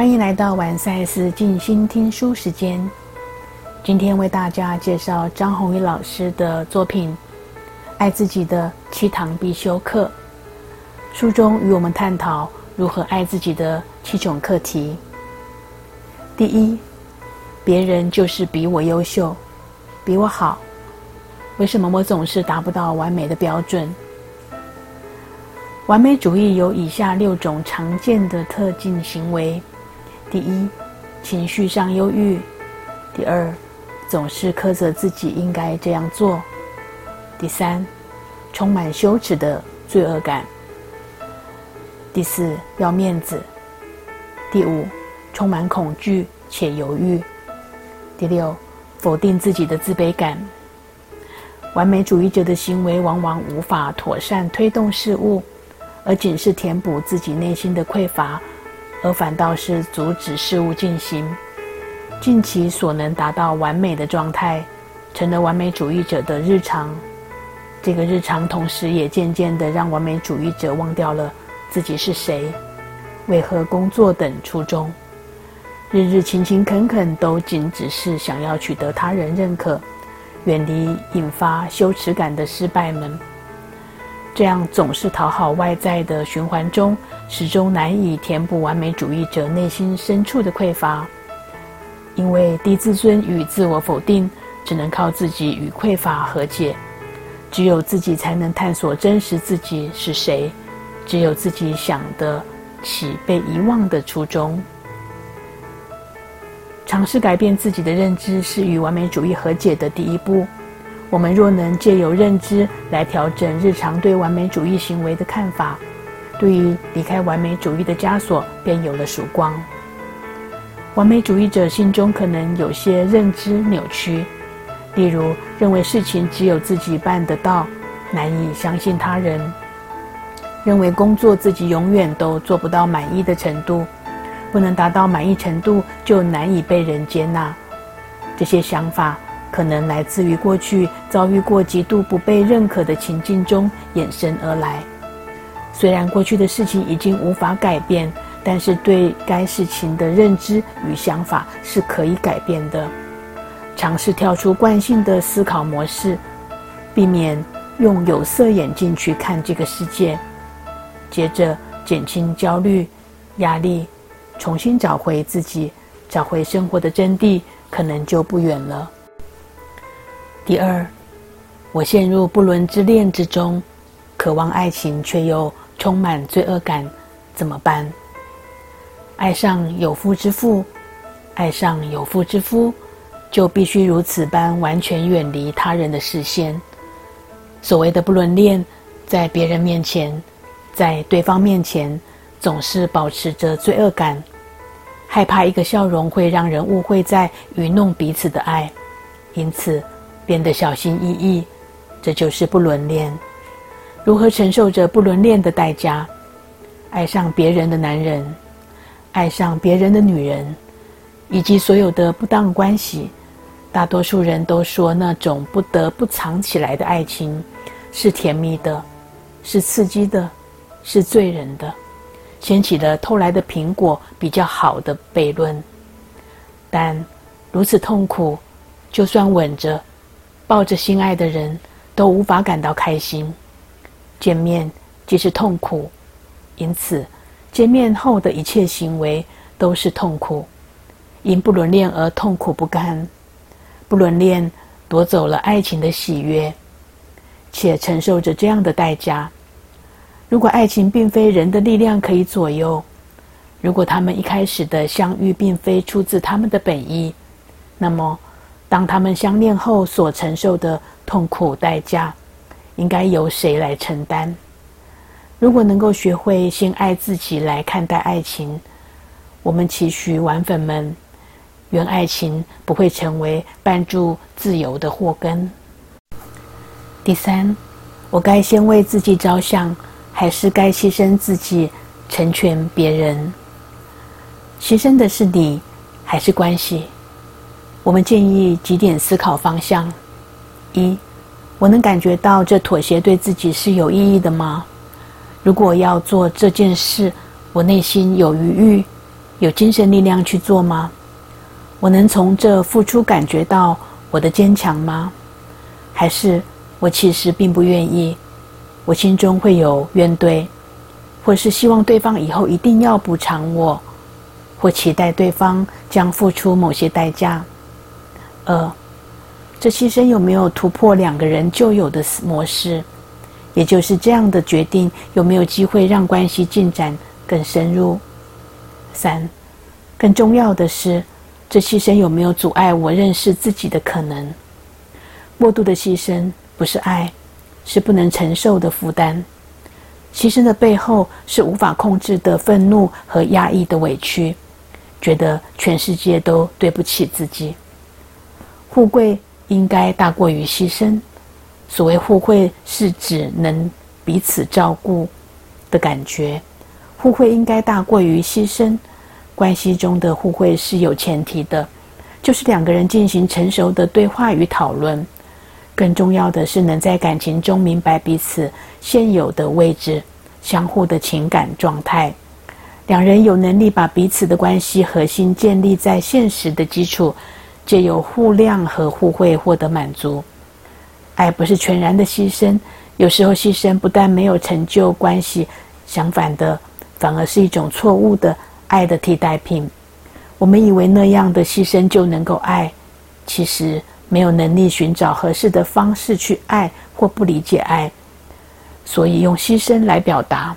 欢迎来到晚赛斯静心听书时间。今天为大家介绍张宏宇老师的作品《爱自己的七堂必修课》。书中与我们探讨如何爱自己的七种课题。第一，别人就是比我优秀，比我好，为什么我总是达不到完美的标准？完美主义有以下六种常见的特性行为：第一，情绪上忧郁；第二，总是苛责自己应该这样做；第三，充满羞耻的罪恶感；第四，要面子；第五，充满恐惧且犹豫；第六，否定自己的自卑感。完美主义者的行为往往无法妥善推动事物。而仅是填补自己内心的匮乏，而反倒是阻止事物进行，尽其所能达到完美的状态，成了完美主义者的日常。这个日常，同时也渐渐的让完美主义者忘掉了自己是谁、为何工作等初衷，日日勤勤恳恳，都仅只是想要取得他人认可，远离引发羞耻感的失败们。这样总是讨好外在的循环中，始终难以填补完美主义者内心深处的匮乏。因为低自尊与自我否定，只能靠自己与匮乏和解。只有自己才能探索真实自己是谁，只有自己想得起被遗忘的初衷。尝试改变自己的认知，是与完美主义和解的第一步。我们若能借由认知来调整日常对完美主义行为的看法，对于离开完美主义的枷锁便有了曙光。完美主义者心中可能有些认知扭曲，例如认为事情只有自己办得到，难以相信他人；认为工作自己永远都做不到满意的程度，不能达到满意程度就难以被人接纳。这些想法。可能来自于过去遭遇过极度不被认可的情境中衍生而来。虽然过去的事情已经无法改变，但是对该事情的认知与想法是可以改变的。尝试跳出惯性的思考模式，避免用有色眼镜去看这个世界。接着减轻焦虑、压力，重新找回自己，找回生活的真谛，可能就不远了。第二，我陷入不伦之恋之中，渴望爱情却又充满罪恶感，怎么办？爱上有夫之妇，爱上有夫之夫，就必须如此般完全远离他人的视线。所谓的不伦恋，在别人面前，在对方面前，总是保持着罪恶感，害怕一个笑容会让人误会在愚弄彼此的爱，因此。变得小心翼翼，这就是不伦恋。如何承受着不伦恋的代价？爱上别人的男人，爱上别人的女人，以及所有的不当关系。大多数人都说，那种不得不藏起来的爱情是甜蜜的，是刺激的，是醉人的，掀起了偷来的苹果比较好的悖论。但如此痛苦，就算吻着。抱着心爱的人，都无法感到开心。见面即是痛苦，因此见面后的一切行为都是痛苦。因不伦恋而痛苦不堪，不伦恋夺走了爱情的喜悦，且承受着这样的代价。如果爱情并非人的力量可以左右，如果他们一开始的相遇并非出自他们的本意，那么。当他们相恋后所承受的痛苦代价，应该由谁来承担？如果能够学会先爱自己来看待爱情，我们期许玩粉们，愿爱情不会成为绊住自由的祸根。第三，我该先为自己着想，还是该牺牲自己成全别人？牺牲的是你，还是关系？我们建议几点思考方向：一，我能感觉到这妥协对自己是有意义的吗？如果要做这件事，我内心有余欲，有精神力量去做吗？我能从这付出感觉到我的坚强吗？还是我其实并不愿意？我心中会有怨怼，或是希望对方以后一定要补偿我，或期待对方将付出某些代价。二，这牺牲有没有突破两个人旧有的模式？也就是这样的决定有没有机会让关系进展更深入？三，更重要的是。这牺牲有没有阻碍我认识自己的可能？过度的牺牲不是爱，是不能承受的负担。牺牲的背后是无法控制的愤怒和压抑的委屈，觉得全世界都对不起自己。富贵应该大过于牺牲。所谓互惠，是指能彼此照顾的感觉。互惠应该大过于牺牲。关系中的互惠是有前提的，就是两个人进行成熟的对话与讨论。更重要的是，能在感情中明白彼此现有的位置、相互的情感状态。两人有能力把彼此的关系核心建立在现实的基础，借由互谅和互惠获得满足。爱不是全然的牺牲，有时候牺牲不但没有成就关系，相反的，反而是一种错误的。爱的替代品，我们以为那样的牺牲就能够爱，其实没有能力寻找合适的方式去爱或不理解爱，所以用牺牲来表达，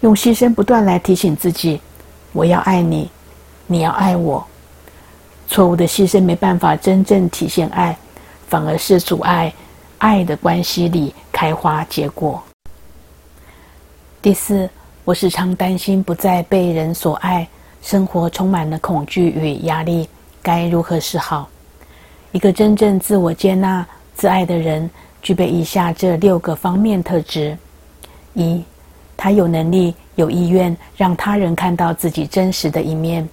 用牺牲不断来提醒自己：我要爱你，你要爱我。错误的牺牲没办法真正体现爱，反而是阻碍爱的关系里开花结果。第四。我时常担心不再被人所爱，生活充满了恐惧与压力，该如何是好？一个真正自我接纳、自爱的人，具备以下这六个方面特质：一，他有能力、有意愿让他人看到自己真实的一面。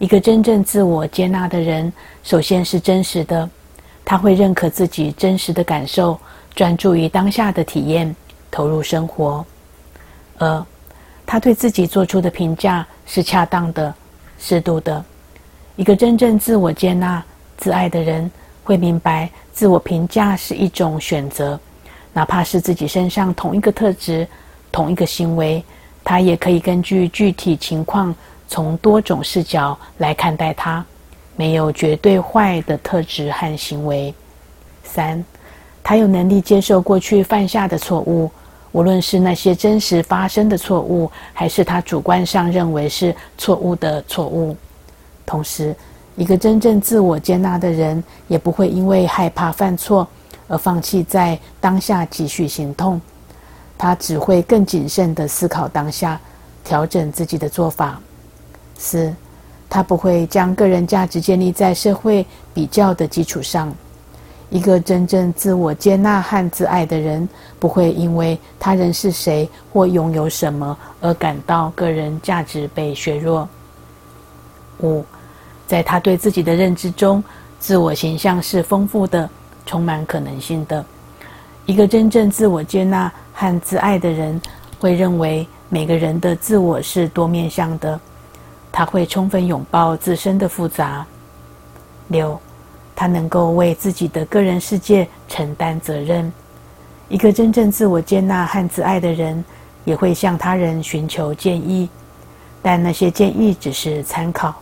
一个真正自我接纳的人，首先是真实的，他会认可自己真实的感受，专注于当下的体验，投入生活。二。他对自己做出的评价是恰当的、适度的。一个真正自我接纳、自爱的人会明白，自我评价是一种选择，哪怕是自己身上同一个特质、同一个行为，他也可以根据具体情况，从多种视角来看待它。没有绝对坏的特质和行为。三，他有能力接受过去犯下的错误。无论是那些真实发生的错误，还是他主观上认为是错误的错误，同时，一个真正自我接纳的人，也不会因为害怕犯错而放弃在当下继续行动。他只会更谨慎地思考当下，调整自己的做法。四，他不会将个人价值建立在社会比较的基础上。一个真正自我接纳和自爱的人，不会因为他人是谁或拥有什么而感到个人价值被削弱。五，在他对自己的认知中，自我形象是丰富的、充满可能性的。一个真正自我接纳和自爱的人，会认为每个人的自我是多面向的，他会充分拥抱自身的复杂。六。他能够为自己的个人世界承担责任。一个真正自我接纳和自爱的人，也会向他人寻求建议，但那些建议只是参考，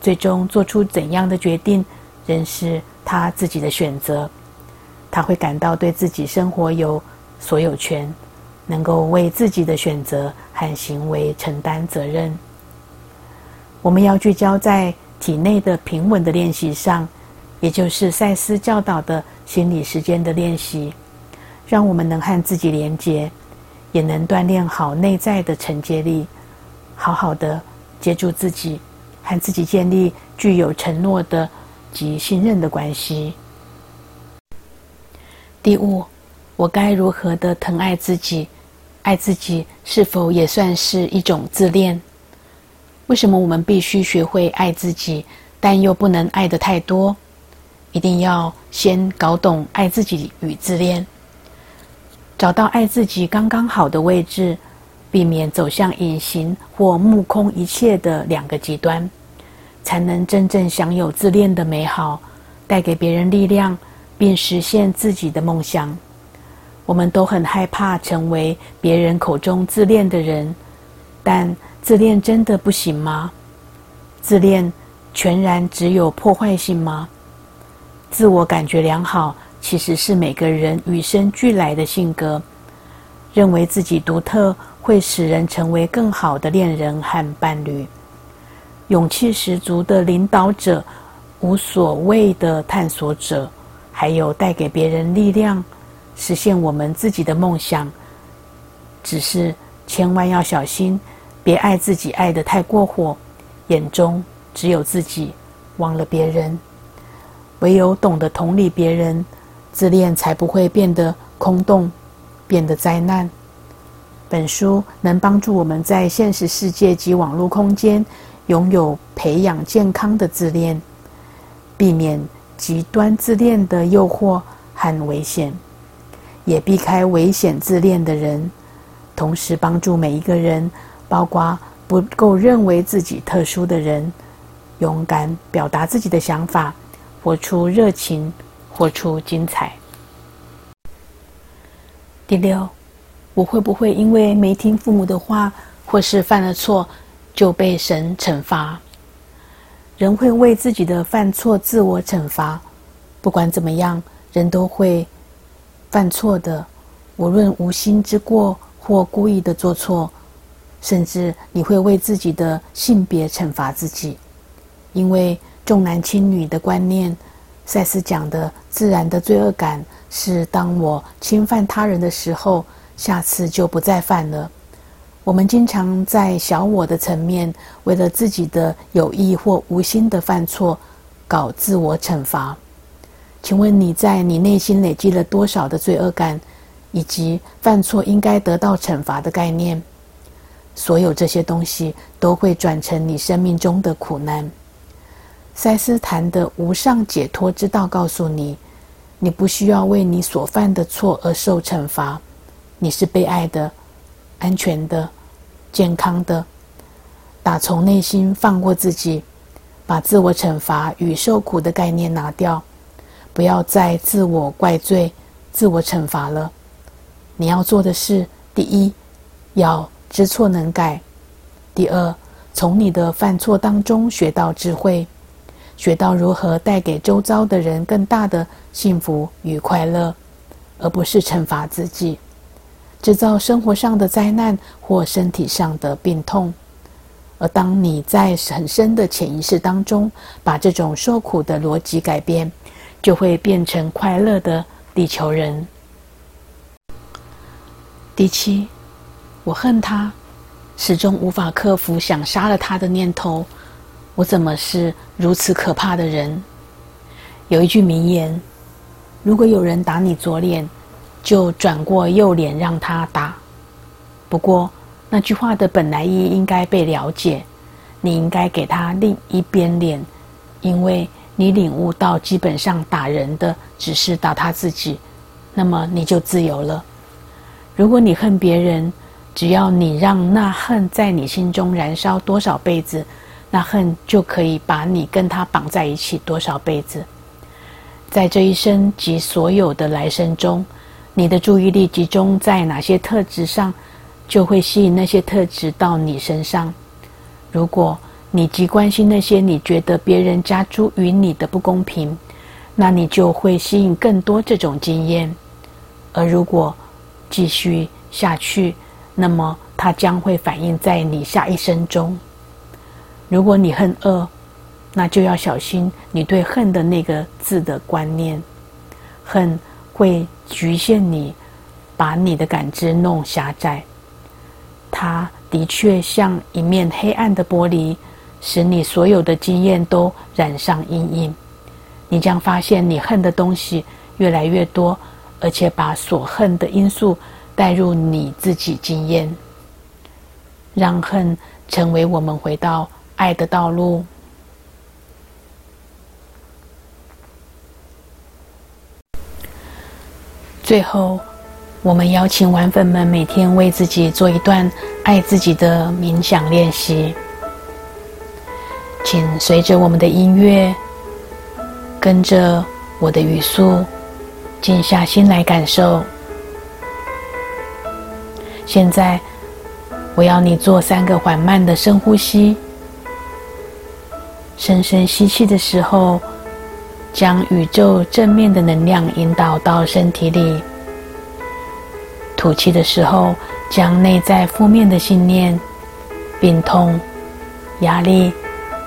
最终做出怎样的决定，仍是他自己的选择。他会感到对自己生活有所有权，能够为自己的选择和行为承担责任。我们要聚焦在体内的平稳的练习上。也就是赛斯教导的心理时间的练习，让我们能和自己连接，也能锻炼好内在的承接力，好好的接住自己，和自己建立具有承诺的及信任的关系。第五，我该如何的疼爱自己？爱自己是否也算是一种自恋？为什么我们必须学会爱自己，但又不能爱的太多？一定要先搞懂爱自己与自恋，找到爱自己刚刚好的位置，避免走向隐形或目空一切的两个极端，才能真正享有自恋的美好，带给别人力量，并实现自己的梦想。我们都很害怕成为别人口中自恋的人，但自恋真的不行吗？自恋全然只有破坏性吗？自我感觉良好，其实是每个人与生俱来的性格。认为自己独特，会使人成为更好的恋人和伴侣。勇气十足的领导者，无所谓的探索者，还有带给别人力量，实现我们自己的梦想。只是千万要小心，别爱自己爱得太过火，眼中只有自己，忘了别人。唯有懂得同理别人，自恋才不会变得空洞，变得灾难。本书能帮助我们在现实世界及网络空间拥有培养健康的自恋，避免极端自恋的诱惑和危险，也避开危险自恋的人，同时帮助每一个人，包括不够认为自己特殊的人，勇敢表达自己的想法。活出热情，活出精彩。第六，我会不会因为没听父母的话，或是犯了错，就被神惩罚？人会为自己的犯错自我惩罚。不管怎么样，人都会犯错的，无论无心之过或故意的做错，甚至你会为自己的性别惩罚自己，因为。重男轻女的观念，赛斯讲的自然的罪恶感是：当我侵犯他人的时候，下次就不再犯了。我们经常在小我的层面，为了自己的有意或无心的犯错，搞自我惩罚。请问你在你内心累积了多少的罪恶感，以及犯错应该得到惩罚的概念？所有这些东西都会转成你生命中的苦难。塞斯谈的无上解脱之道告诉你：你不需要为你所犯的错而受惩罚，你是被爱的、安全的、健康的。打从内心放过自己，把自我惩罚与受苦的概念拿掉，不要再自我怪罪、自我惩罚了。你要做的是：第一，要知错能改；第二，从你的犯错当中学到智慧。学到如何带给周遭的人更大的幸福与快乐，而不是惩罚自己，制造生活上的灾难或身体上的病痛。而当你在很深的潜意识当中把这种受苦的逻辑改变，就会变成快乐的地球人。第七，我恨他，始终无法克服想杀了他的念头。我怎么是如此可怕的人？有一句名言：如果有人打你左脸，就转过右脸让他打。不过那句话的本来意应该被了解，你应该给他另一边脸，因为你领悟到基本上打人的只是打他自己，那么你就自由了。如果你恨别人，只要你让那恨在你心中燃烧多少辈子。那恨就可以把你跟他绑在一起多少辈子？在这一生及所有的来生中，你的注意力集中在哪些特质上，就会吸引那些特质到你身上。如果你极关心那些你觉得别人加诸于你的不公平，那你就会吸引更多这种经验。而如果继续下去，那么它将会反映在你下一生中。如果你恨恶，那就要小心你对“恨”的那个字的观念。恨会局限你，把你的感知弄狭窄。它的确像一面黑暗的玻璃，使你所有的经验都染上阴影。你将发现你恨的东西越来越多，而且把所恨的因素带入你自己经验，让恨成为我们回到。爱的道路。最后，我们邀请玩粉们每天为自己做一段爱自己的冥想练习，请随着我们的音乐，跟着我的语速，静下心来感受。现在，我要你做三个缓慢的深呼吸。深深吸气的时候，将宇宙正面的能量引导到身体里。吐气的时候，将内在负面的信念、病痛、压力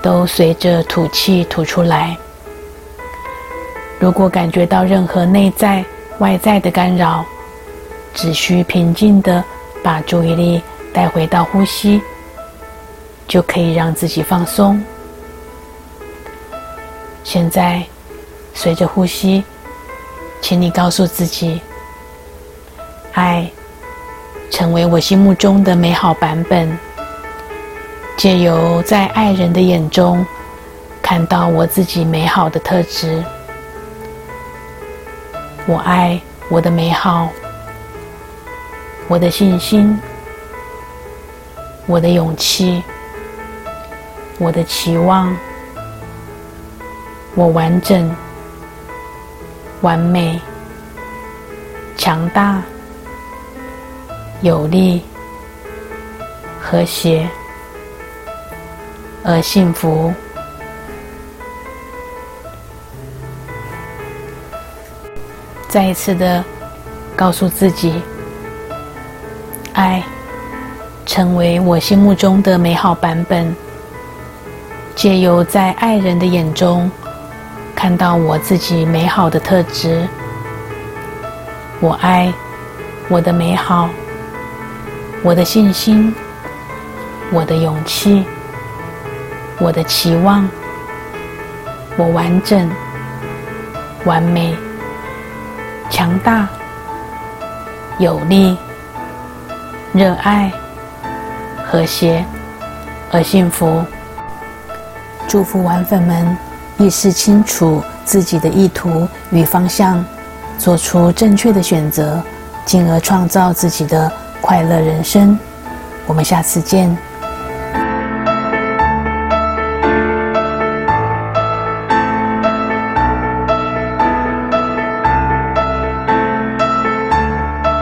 都随着吐气吐出来。如果感觉到任何内在、外在的干扰，只需平静的把注意力带回到呼吸，就可以让自己放松。现在，随着呼吸，请你告诉自己。爱，成为我心目中的美好版本。借由在爱人的眼中看到我自己美好的特质。我爱我的美好，我的信心，我的勇气，我的期望，我完整、完美、强大。有力、和谐而幸福。再一次的告诉自己：爱成为我心目中的美好版本。借由在爱人的眼中看到我自己美好的特质，我爱我的美好。我的信心，我的勇气，我的期望，我完整、完美、强大、有力、热爱、和谐而幸福。祝福玩粉们意识清楚自己的意图与方向，做出正确的选择，进而创造自己的。快乐人生，我们下次见。